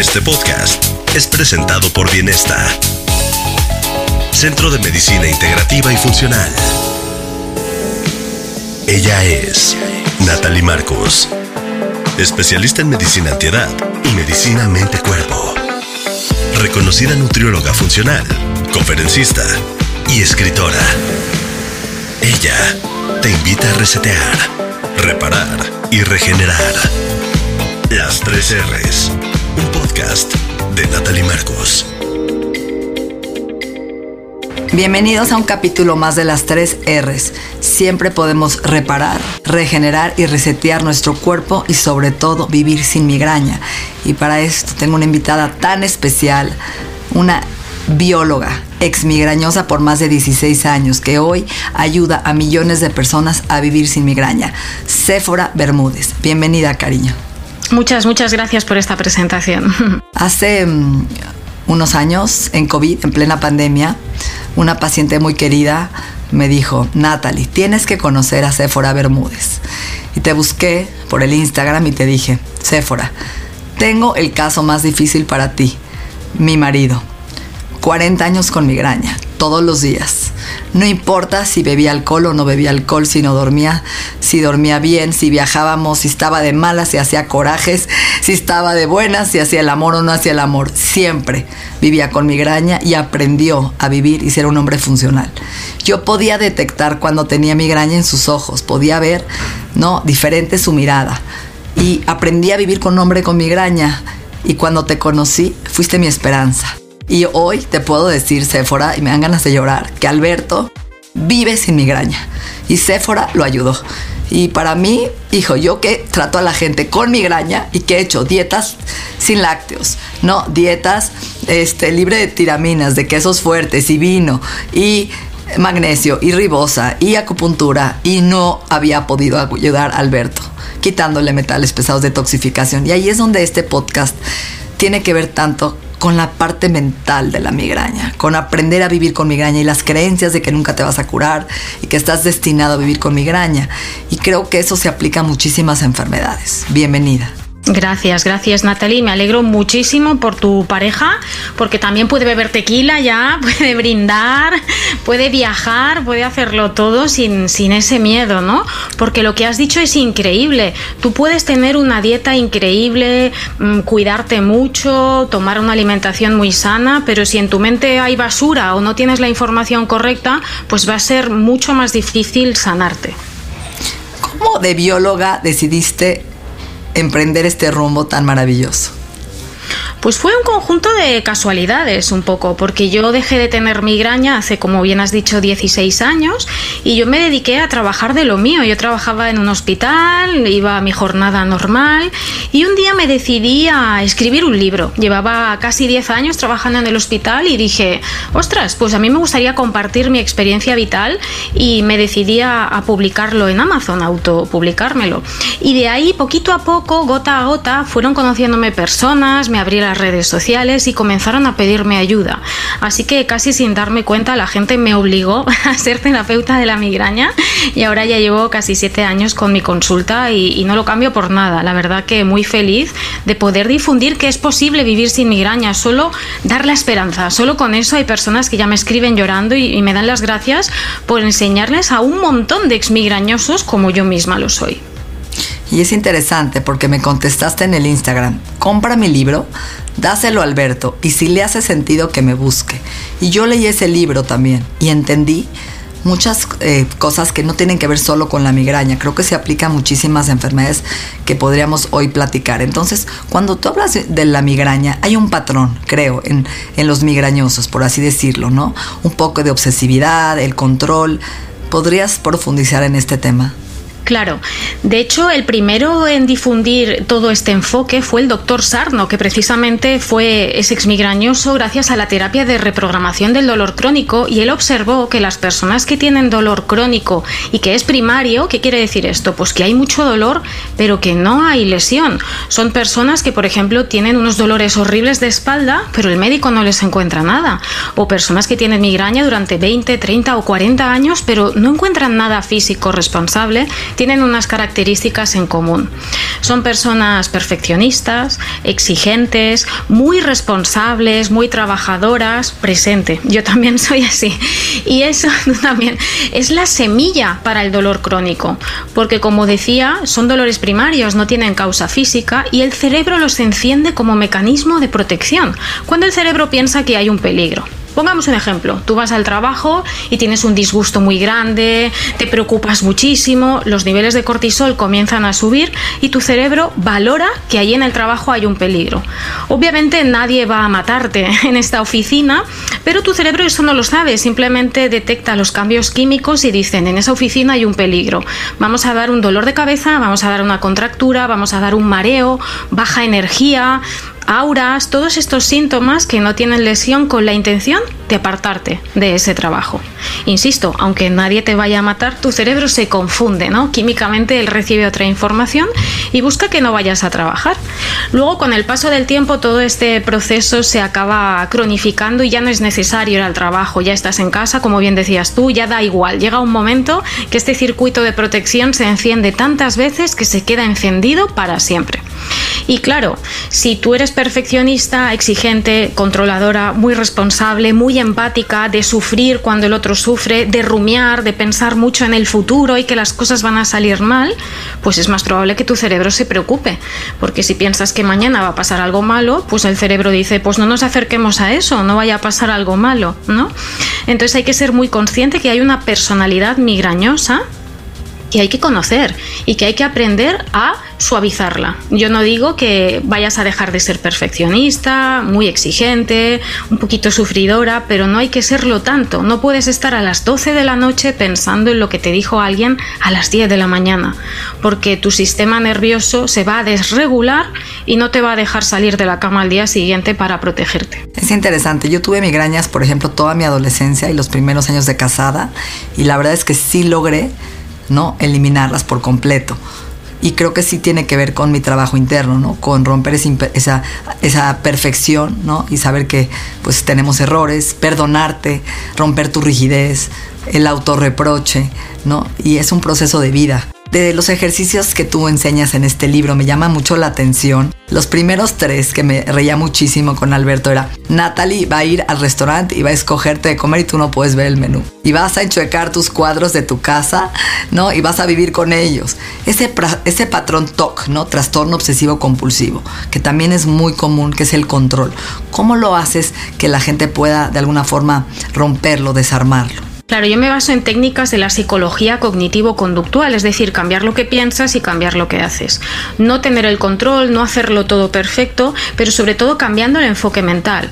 Este podcast es presentado por Bienesta, Centro de Medicina Integrativa y Funcional. Ella es Natalie Marcos, especialista en medicina antiedad y medicina mente-cuerpo. Reconocida nutrióloga funcional, conferencista y escritora. Ella te invita a resetear, reparar y regenerar. Las tres R's, de Natalie Marcos. Bienvenidos a un capítulo más de las tres R's. Siempre podemos reparar, regenerar y resetear nuestro cuerpo y sobre todo vivir sin migraña. Y para esto tengo una invitada tan especial, una bióloga, ex migrañosa por más de 16 años, que hoy ayuda a millones de personas a vivir sin migraña. Séfora Bermúdez. Bienvenida, cariño. Muchas, muchas gracias por esta presentación. Hace mm, unos años, en COVID, en plena pandemia, una paciente muy querida me dijo, Natalie, tienes que conocer a Séfora Bermúdez. Y te busqué por el Instagram y te dije, Séfora, tengo el caso más difícil para ti, mi marido. 40 años con migraña, todos los días. No importa si bebía alcohol o no bebía alcohol, si no dormía, si dormía bien, si viajábamos, si estaba de malas, si hacía corajes, si estaba de buenas, si hacía el amor o no hacía el amor. Siempre vivía con migraña y aprendió a vivir y ser un hombre funcional. Yo podía detectar cuando tenía migraña en sus ojos, podía ver, ¿no? Diferente su mirada. Y aprendí a vivir con un hombre con migraña. Y cuando te conocí, fuiste mi esperanza. Y hoy te puedo decir, Séfora, y me dan ganas de llorar, que Alberto vive sin migraña. Y Séfora lo ayudó. Y para mí, hijo, yo que trato a la gente con migraña y que he hecho dietas sin lácteos, no, dietas este, libre de tiraminas, de quesos fuertes y vino y magnesio y ribosa y acupuntura y no había podido ayudar a Alberto, quitándole metales pesados de toxificación. Y ahí es donde este podcast tiene que ver tanto con la parte mental de la migraña, con aprender a vivir con migraña y las creencias de que nunca te vas a curar y que estás destinado a vivir con migraña. Y creo que eso se aplica a muchísimas enfermedades. Bienvenida. Gracias, gracias Natalie. Me alegro muchísimo por tu pareja, porque también puede beber tequila ya, puede brindar, puede viajar, puede hacerlo todo sin, sin ese miedo, ¿no? Porque lo que has dicho es increíble. Tú puedes tener una dieta increíble, mm, cuidarte mucho, tomar una alimentación muy sana, pero si en tu mente hay basura o no tienes la información correcta, pues va a ser mucho más difícil sanarte. ¿Cómo de bióloga decidiste emprender este rumbo tan maravilloso? Pues fue un conjunto de casualidades un poco, porque yo dejé de tener migraña hace, como bien has dicho, 16 años y yo me dediqué a trabajar de lo mío. Yo trabajaba en un hospital, iba a mi jornada normal y un día me decidí a escribir un libro. Llevaba casi 10 años trabajando en el hospital y dije, ostras, pues a mí me gustaría compartir mi experiencia vital y me decidí a, publicarlo en Amazon, autopublicármelo. Y de ahí, poquito a poco, gota a gota, fueron conociéndome personas, me abrí las redes sociales y comenzaron a pedirme ayuda. Así que casi sin darme cuenta la gente me obligó a ser terapeuta de la migraña y ahora ya llevo casi siete años con mi consulta y, no lo cambio por nada. La verdad que muy feliz de poder difundir que es posible vivir sin migraña, solo dar la esperanza. Solo con eso hay personas que ya me escriben llorando y, y me dan las gracias por enseñarles a un montón de exmigrañosos como yo misma lo soy. Y es interesante porque me contestaste en el Instagram, compra mi libro, dáselo a Alberto y si le hace sentido que me busque. Y yo leí ese libro también y entendí muchas eh, cosas que no tienen que ver solo con la migraña. Creo que se aplica a muchísimas enfermedades que podríamos hoy platicar. Entonces, cuando tú hablas de la migraña, hay un patrón, creo, en, en los migrañosos, por así decirlo, ¿no? Un poco de obsesividad, el control. ¿Podrías profundizar en este tema? Claro, de hecho el primero en difundir todo este enfoque fue el doctor Sarno, que precisamente fue es exmigrañoso gracias a la terapia de reprogramación del dolor crónico y él observó que las personas que tienen dolor crónico y que es primario, ¿qué quiere decir esto? Pues que hay mucho dolor pero que no hay lesión. Son personas que por ejemplo tienen unos dolores horribles de espalda pero el médico no les encuentra nada. O personas que tienen migraña durante 20, 30 o 40 años pero no encuentran nada físico responsable tienen unas características en común. Son personas perfeccionistas, exigentes, muy responsables, muy trabajadoras, presente. Yo también soy así. Y eso también es la semilla para el dolor crónico, porque como decía, son dolores primarios, no tienen causa física y el cerebro los enciende como mecanismo de protección, cuando el cerebro piensa que hay un peligro. Pongamos un ejemplo, tú vas al trabajo y tienes un disgusto muy grande, te preocupas muchísimo, los niveles de cortisol comienzan a subir y tu cerebro valora que ahí en el trabajo hay un peligro. Obviamente nadie va a matarte en esta oficina, pero tu cerebro eso no lo sabe, simplemente detecta los cambios químicos y dicen, en esa oficina hay un peligro. Vamos a dar un dolor de cabeza, vamos a dar una contractura, vamos a dar un mareo, baja energía, auras, todos estos síntomas que no tienen lesión con la intención de apartarte de ese trabajo. Insisto, aunque nadie te vaya a matar, tu cerebro se confunde, ¿no? Químicamente él recibe otra información y busca que no vayas a trabajar. Luego, con el paso del tiempo, todo este proceso se acaba cronificando y ya no es necesario ir al trabajo, ya estás en casa, como bien decías tú, ya da igual. Llega un momento que este circuito de protección se enciende tantas veces que se queda encendido para siempre. Y claro, si tú eres perfeccionista, exigente, controladora, muy responsable, muy empática, de sufrir cuando el otro sufre, de rumiar, de pensar mucho en el futuro y que las cosas van a salir mal, pues es más probable que tu cerebro se preocupe. Porque si piensas que mañana va a pasar algo malo, pues el cerebro dice, pues no nos acerquemos a eso, no vaya a pasar algo malo, ¿no? Entonces hay que ser muy consciente que hay una personalidad migrañosa que hay que conocer y que hay que aprender a suavizarla. Yo no digo que vayas a dejar de ser perfeccionista, muy exigente, un poquito sufridora, pero no hay que serlo tanto. No puedes estar a las 12 de la noche pensando en lo que te dijo alguien a las 10 de la mañana, porque tu sistema nervioso se va a desregular y no te va a dejar salir de la cama al día siguiente para protegerte. Es interesante. Yo tuve migrañas, por ejemplo, toda mi adolescencia y los primeros años de casada, y la verdad es que sí logré ¿no? Eliminarlas por completo. Y creo que sí tiene que ver con mi trabajo interno, ¿no? Con romper esa, esa perfección, ¿no? Y saber que pues tenemos errores, perdonarte, romper tu rigidez, el autorreproche, ¿no? Y es un proceso de vida de los ejercicios que tú enseñas en este libro me llama mucho la atención. Los primeros tres que me reía muchísimo con Alberto era, Natalie va a ir al restaurante y va a escogerte de comer y tú no puedes ver el menú. Y vas a enchuecar tus cuadros de tu casa, ¿no? Y vas a vivir con ellos. Ese, ese patrón TOC, ¿no? Trastorno obsesivo compulsivo, que también es muy común, que es el control. ¿Cómo lo haces que la gente pueda de alguna forma romperlo, desarmarlo? Claro, yo me baso en técnicas de la psicología cognitivo-conductual, es decir, cambiar lo que piensas y cambiar lo que haces. No tener el control, no hacerlo todo perfecto, pero sobre todo cambiando el enfoque mental.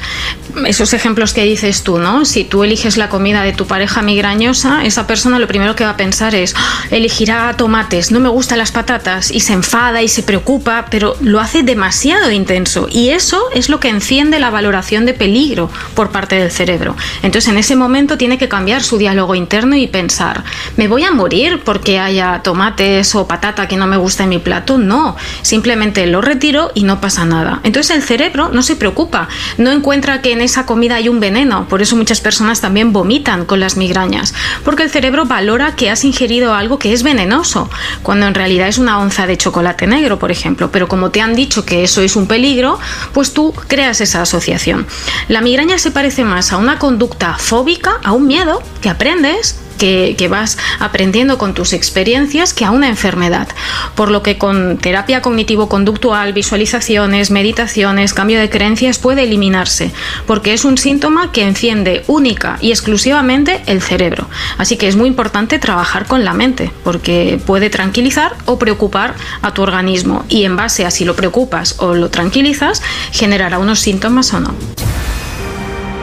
Esos ejemplos que dices tú, ¿no? Si tú eliges la comida de tu pareja migrañosa, esa persona lo primero que va a pensar es, ah, elegirá tomates, no me gustan las patatas, y se enfada y se preocupa, pero lo hace demasiado intenso. Y eso es lo que enciende la valoración de peligro por parte del cerebro. Entonces, en ese momento tiene que cambiar su diálogo interno y pensar, ¿me voy a morir porque haya tomates o patata que no me gusta en mi plato? No, simplemente lo retiro y no pasa nada. Entonces el cerebro no se preocupa, no encuentra que en esa comida hay un veneno, por eso muchas personas también vomitan con las migrañas, porque el cerebro valora que has ingerido algo que es venenoso, cuando en realidad es una onza de chocolate negro, por ejemplo, pero como te han dicho que eso es un peligro, pues tú creas esa asociación. La migraña se parece más a una conducta fóbica, a un miedo, que aprendes que, vas aprendiendo con tus experiencias que a una enfermedad. Por lo que con terapia cognitivo-conductual, visualizaciones, meditaciones, cambio de creencias puede eliminarse, porque es un síntoma que enciende única y exclusivamente el cerebro. Así que es muy importante trabajar con la mente, porque puede tranquilizar o preocupar a tu organismo y en base a si lo preocupas o lo tranquilizas, generará unos síntomas o no.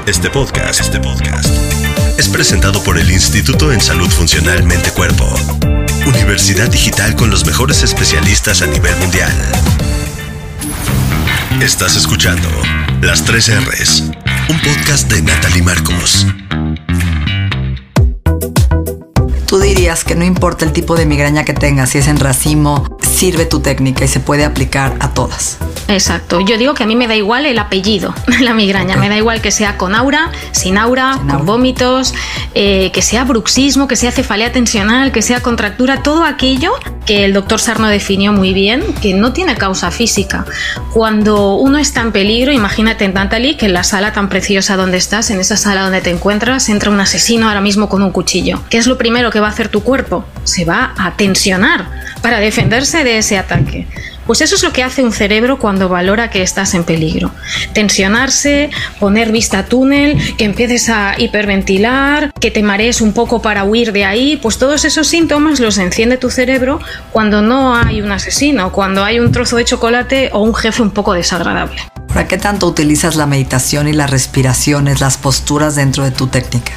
Este podcast, este podcast es presentado por el Instituto en Salud Funcional Mente Cuerpo universidad digital con los mejores especialistas a nivel mundial. Estás escuchando Las 3 R's, un podcast de Natalie Marcos. Tú dirías que no importa el tipo de migraña que tengas, si es en racimo, sirve tu técnica y se puede aplicar a todas. Exacto. Yo digo que a mí me da igual el apellido, la migraña. Me da igual que sea con aura, sin aura, con vómitos, eh, que sea bruxismo, que sea cefalea tensional, que sea contractura, todo aquello que el doctor Sarno definió muy bien, que no tiene causa física. Cuando uno está en peligro, imagínate, Natalie, que en la sala tan preciosa donde estás, en esa sala donde te encuentras, entra un asesino ahora mismo con un cuchillo. ¿Qué es lo primero que va a hacer tu cuerpo? Se va a tensionar para defenderse de ese ataque. Pues eso es lo que hace un cerebro cuando valora que estás en peligro. Tensionarse, poner vista túnel, que empieces a hiperventilar, que te marees un poco para huir de ahí, pues todos esos síntomas los enciende tu cerebro cuando no hay un asesino, cuando hay un trozo de chocolate o un jefe un poco desagradable. ¿Para qué tanto utilizas la meditación y las respiraciones, las posturas dentro de tu técnica?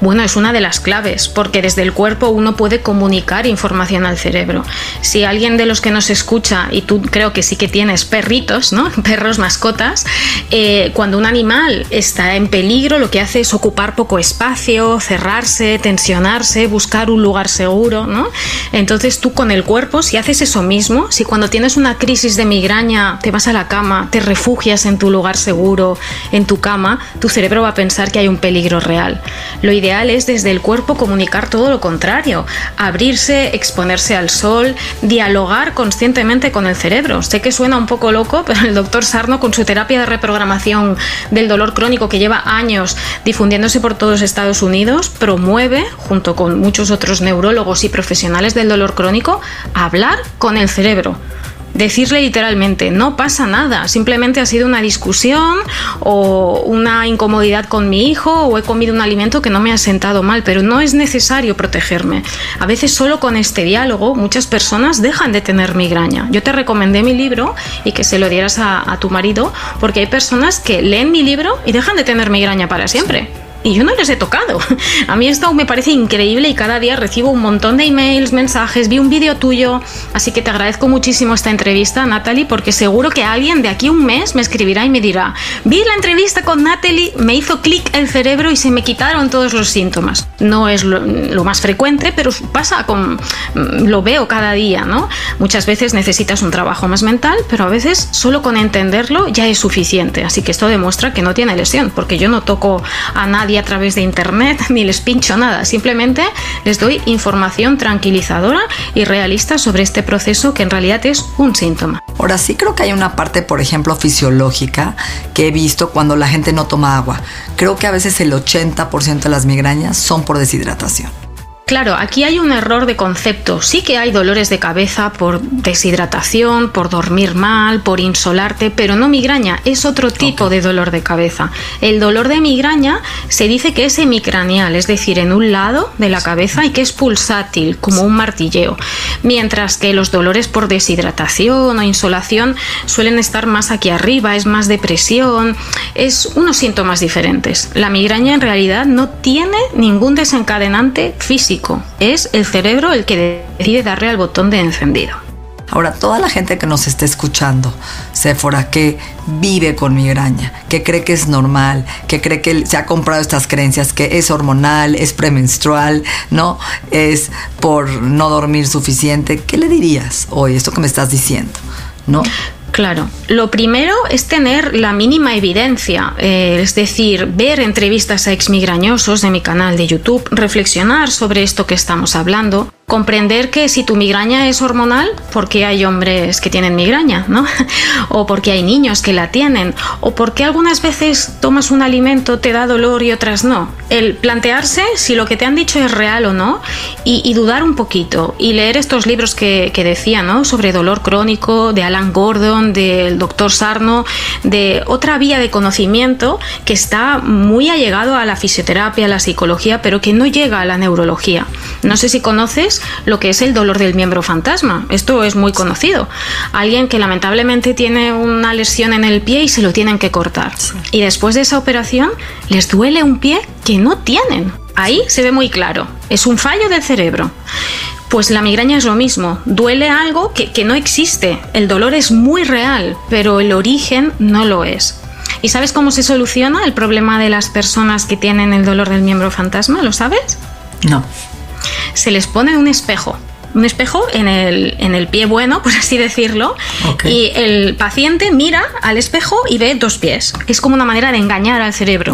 Bueno, es una de las claves, porque desde el cuerpo uno puede comunicar información al cerebro. Si alguien de los que nos escucha, y tú creo que sí que tienes perritos, ¿no? Perros, mascotas, eh, cuando un animal está en peligro, lo que hace es ocupar poco espacio, cerrarse, tensionarse, buscar un lugar seguro, ¿no? Entonces tú con el cuerpo, si haces eso mismo, si cuando tienes una crisis de migraña te vas a la cama, te refugias en tu lugar seguro, en tu cama, tu cerebro va a pensar que hay un peligro real. Lo ideal es desde el cuerpo comunicar todo lo contrario, abrirse, exponerse al sol, dialogar conscientemente con el cerebro. Sé que suena un poco loco, pero el doctor Sarno con su terapia de reprogramación del dolor crónico que lleva años difundiéndose por todos Estados Unidos, promueve, junto con muchos otros neurólogos y profesionales del dolor crónico, hablar con el cerebro decirle literalmente, no pasa nada, simplemente ha sido una discusión o una incomodidad con mi hijo o he comido un alimento que no me ha sentado mal, pero no es necesario protegerme. A veces solo con este diálogo muchas personas dejan de tener migraña. Yo te recomendé mi libro y que se lo dieras a, tu marido porque hay personas que leen mi libro y dejan de tener migraña para siempre y yo no les he tocado. A mí esto me parece increíble y cada día recibo un montón de emails, mensajes, vi un vídeo tuyo, así que te agradezco muchísimo esta entrevista, Natalie, porque seguro que alguien de aquí un mes me escribirá y me dirá, vi la entrevista con Natalie, me hizo clic el cerebro y se me quitaron todos los síntomas. No es lo, más frecuente, pero pasa con... lo veo cada día, ¿no? Muchas veces necesitas un trabajo más mental, pero a veces solo con entenderlo ya es suficiente, así que esto demuestra que no tiene lesión, porque yo no toco a nadie a través de internet ni les pincho nada, simplemente les doy información tranquilizadora y realista sobre este proceso que en realidad es un síntoma. Ahora sí creo que hay una parte, por ejemplo, fisiológica que he visto cuando la gente no toma agua. Creo que a veces el 80% de las migrañas son por deshidratación. Claro, aquí hay un error de concepto. Sí que hay dolores de cabeza por deshidratación, por dormir mal, por insolarte, pero no migraña, es otro tipo de dolor de cabeza. El dolor de migraña se dice que es hemicranial, es decir, en un lado de la cabeza y que es pulsátil, como un martilleo, mientras que los dolores por deshidratación o insolación suelen estar más aquí arriba, es más depresión, es unos síntomas diferentes. La migraña en realidad no tiene ningún desencadenante físico es el cerebro el que decide darle al botón de encendido. Ahora, toda la gente que nos esté escuchando, Sephora, que vive con migraña, que cree que es normal, que cree que se ha comprado estas creencias, que es hormonal, es premenstrual, ¿no? Es por no dormir suficiente, ¿qué le dirías hoy, esto que me estás diciendo? ¿No? Claro, lo primero es tener la mínima evidencia, eh, es decir, ver entrevistas a exmigrañosos de mi canal de YouTube, reflexionar sobre esto que estamos hablando, comprender que si tu migraña es hormonal, porque hay hombres que tienen migraña, ¿no? o porque hay niños que la tienen, o porque algunas veces tomas un alimento, te da dolor y otras no. El plantearse si lo que te han dicho es real o no y, dudar un poquito y leer estos libros que, que decía, ¿no? Sobre dolor crónico, de Alan Gordon, del doctor Sarno, de otra vía de conocimiento que está muy allegado a la fisioterapia, a la psicología, pero que no llega a la neurología. No sé si conoces lo que es el dolor del miembro fantasma. Esto es muy conocido. Alguien que lamentablemente tiene una lesión en el pie y se lo tienen que cortar. Y después de esa operación les duele un pie que no tienen. Ahí se ve muy claro. Es un fallo del cerebro. Pues la migraña es lo mismo, duele algo que, que no existe, el dolor es muy real, pero el origen no lo es. ¿Y sabes cómo se soluciona el problema de las personas que tienen el dolor del miembro fantasma? ¿Lo sabes? No. Se les pone un espejo un espejo en el, en el pie bueno, por así decirlo, y el paciente mira al espejo y ve dos pies. Es como una manera de engañar al cerebro.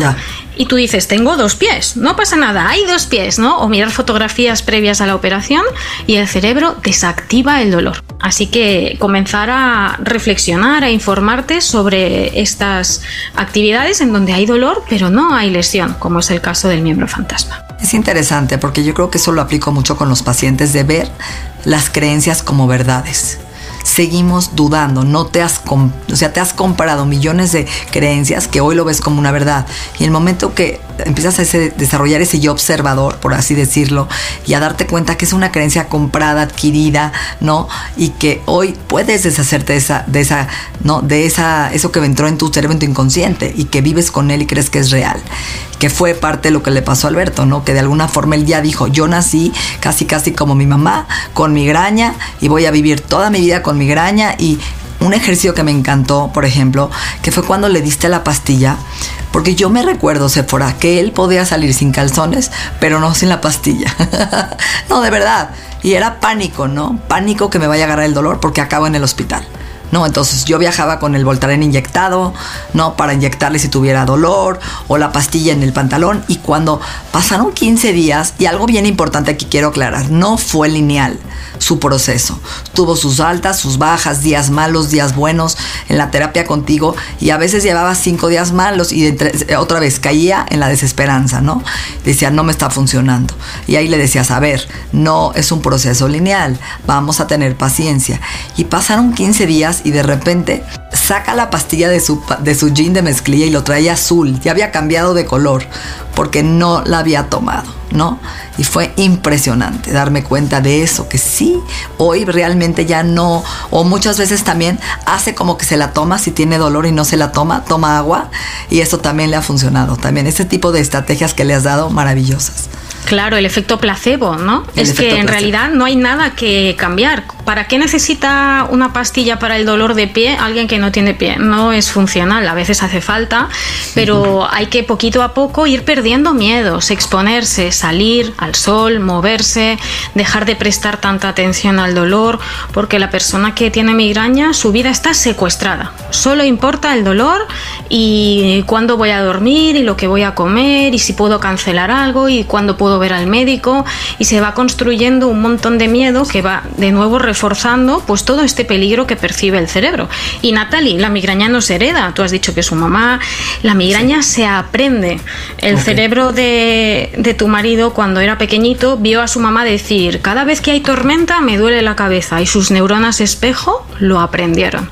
Y tú dices, tengo dos pies, no pasa nada, hay dos pies, ¿no? O mirar fotografías previas a la operación y el cerebro desactiva el dolor. Así que comenzar a reflexionar, a informarte sobre estas actividades en donde hay dolor, pero no hay lesión, como es el caso del miembro fantasma. Es interesante porque yo creo que eso lo aplico mucho con los pacientes de ver las creencias como verdades seguimos dudando. No te has, o sea, te has comparado millones de creencias que hoy lo ves como una verdad. Y el momento que empiezas a desarrollar ese yo observador, por así decirlo, y a darte cuenta que es una creencia comprada, adquirida, ¿no? Y que hoy puedes deshacerte de esa, de esa, ¿no? De esa, eso que entró en tu cerebro, en tu inconsciente, y que vives con él y crees que es real. Que fue parte de lo que le pasó a Alberto, ¿no? Que de alguna forma él ya dijo, yo nací casi casi como mi mamá, con migraña, y voy a vivir toda mi vida con migraña y un ejercicio que me encantó, por ejemplo, que fue cuando le diste la pastilla, porque yo me recuerdo, Sephora, que él podía salir sin calzones, pero no sin la pastilla. no, de verdad. Y era pánico, ¿no? Pánico que me vaya a agarrar el dolor porque acabo en el hospital. ¿No? Entonces yo viajaba con el Voltaren inyectado, ¿no? Para inyectarle si tuviera dolor o la pastilla en el pantalón. Y cuando pasaron 15 días, y algo bien importante que quiero aclarar, no fue lineal su proceso. Tuvo sus altas, sus bajas, días malos, días buenos en la terapia contigo y a veces llevaba cinco días malos y otra vez caía en la desesperanza, ¿no? Decía, no me está funcionando. Y ahí le decías, a ver, no es un proceso lineal, vamos a tener paciencia. Y pasaron 15 días y de repente saca la pastilla de su, de su jean de mezclilla y lo traía azul. Ya había cambiado de color porque no la había tomado, ¿no? Y fue impresionante darme cuenta de eso, que sí, hoy realmente ya no, o muchas veces también hace como que se la toma si tiene dolor y no se la toma, toma agua y eso también le ha funcionado. También ese tipo de estrategias que le has dado, maravillosas. Claro, el efecto placebo, ¿no? es que en realidad no hay nada que cambiar. ¿Para qué necesita una pastilla para el dolor de pie alguien que no tiene pie? No es funcional, a veces hace falta, pero hay que poquito a poco ir perdiendo miedos, exponerse, salir al sol, moverse, dejar de prestar tanta atención al dolor, porque la persona que tiene migraña, su vida está secuestrada. Solo importa el dolor y cuándo voy a dormir y lo que voy a comer y si puedo cancelar algo y cuándo puedo ver al médico y se va construyendo un montón de miedo que va de nuevo reforzando pues todo este peligro que percibe el cerebro. Y Natalie, la migraña no se hereda, tú has dicho que su mamá, la migraña se aprende. El cerebro de, de tu marido cuando era pequeñito vio a su mamá decir, cada vez que hay tormenta me duele la cabeza y sus neuronas espejo lo aprendieron.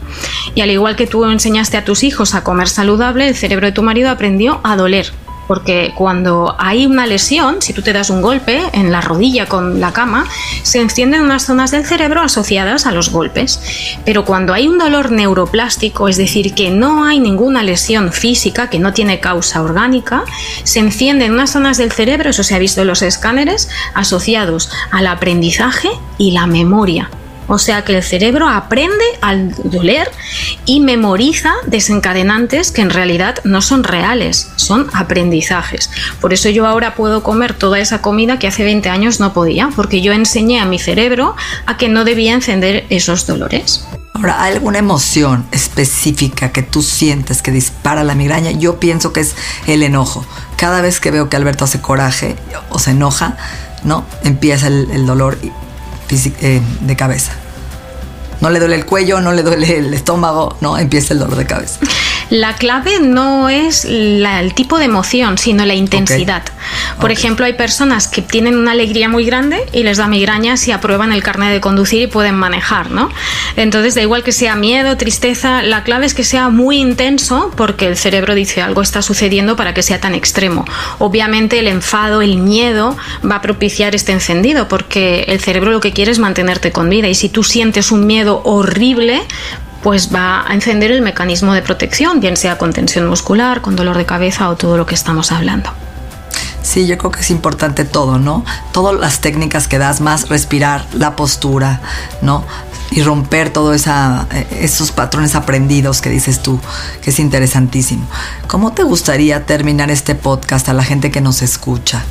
Y al igual que tú enseñaste a tus hijos a comer saludable, el cerebro de tu marido aprendió a doler porque cuando hay una lesión, si tú te das un golpe en la rodilla con la cama, se encienden unas zonas del cerebro asociadas a los golpes. Pero cuando hay un dolor neuroplástico, es decir, que no hay ninguna lesión física, que no tiene causa orgánica, se encienden unas zonas del cerebro, eso se ha visto en los escáneres, asociados al aprendizaje y la memoria. O sea que el cerebro aprende al doler y memoriza desencadenantes que en realidad no son reales, son aprendizajes. Por eso yo ahora puedo comer toda esa comida que hace 20 años no podía, porque yo enseñé a mi cerebro a que no debía encender esos dolores. Ahora, ¿hay alguna emoción específica que tú sientes que dispara la migraña? Yo pienso que es el enojo. Cada vez que veo que Alberto hace coraje o se enoja, ¿no? Empieza el, el dolor de cabeza. No le duele el cuello, no le duele el estómago, no, empieza el dolor de cabeza. La clave no es el tipo de emoción, sino la intensidad. Por ejemplo, hay personas que tienen una alegría muy grande y les da migraña si aprueban el carnet de conducir y pueden manejar, ¿no? Entonces, da igual que sea miedo, tristeza, la clave es que sea muy intenso porque el cerebro dice algo está sucediendo para que sea tan extremo. Obviamente, el enfado, el miedo va a propiciar este encendido porque el cerebro lo que quiere es mantenerte con vida y si tú sientes un miedo horrible, pues va a encender el mecanismo de protección, bien sea con tensión muscular, con dolor de cabeza o todo lo que estamos hablando. Sí, yo creo que es importante todo, ¿no? Todas las técnicas que das, más respirar, la postura, ¿no? Y romper todos eh, esos patrones aprendidos que dices tú, que es interesantísimo. ¿Cómo te gustaría terminar este podcast a la gente que nos escucha?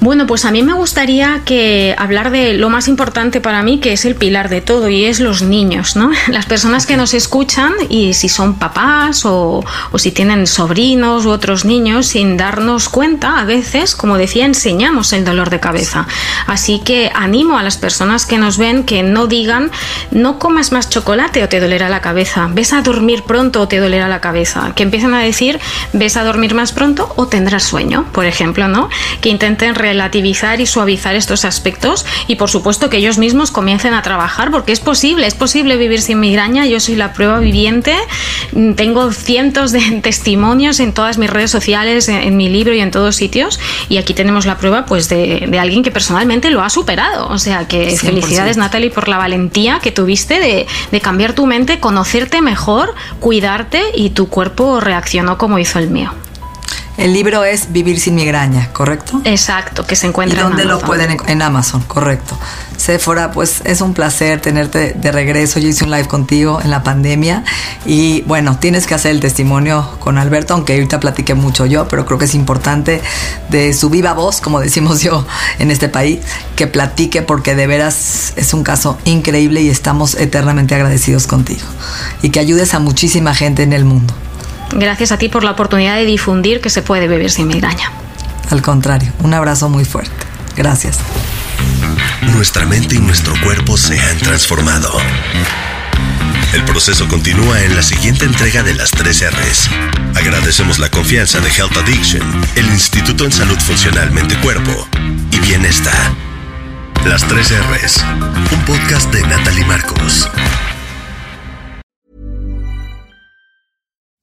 Bueno, pues a mí me gustaría que hablar de lo más importante para mí, que es el pilar de todo, y es los niños, ¿no? Las personas que nos escuchan, y si son papás o, o si tienen sobrinos u otros niños, sin darnos cuenta, a veces, como decía, enseñamos el dolor de cabeza. Así que animo a las personas que nos ven que no digan, no comas más chocolate o te dolerá la cabeza, ves a dormir pronto o te dolerá la cabeza, que empiecen a decir, ves a dormir más pronto o tendrás sueño, por ejemplo, ¿no? Que intenten relativizar y suavizar estos aspectos y por supuesto que ellos mismos comiencen a trabajar porque es posible, es posible vivir sin migraña, yo soy la prueba viviente, tengo cientos de testimonios en todas mis redes sociales, en, mi libro y en todos sitios. Y aquí tenemos la prueba pues de, alguien que personalmente lo ha superado, o sea que felicidades Natalie por la valentía que tuviste de, de cambiar tu mente, conocerte mejor, cuidarte y tu cuerpo reaccionó como hizo el mío. El libro es Vivir sin migraña, ¿correcto? Exacto, que se encuentra ¿Y dónde lo pueden en Amazon? Correcto. Sephora, pues es un placer tenerte de regreso. Yo hice un live contigo en la pandemia y bueno, tienes que hacer el testimonio con Alberto, aunque ahorita platiqué mucho yo, pero creo que es importante de su viva voz, como decimos yo en este país, que platique porque de veras es un caso increíble y estamos eternamente agradecidos contigo y que ayudes a muchísima gente en el mundo. Gracias a ti por la oportunidad de difundir que se puede vivir sin migraña. Al contrario, un abrazo muy fuerte. Gracias. Nuestra mente y nuestro cuerpo se han transformado. El proceso continúa en la siguiente entrega de las 3 R's. Agradecemos la confianza de Health Addiction, el Instituto en Salud Funcional Mente Cuerpo y Bienestar. Las 3 R's, un podcast de Natalie Marcos.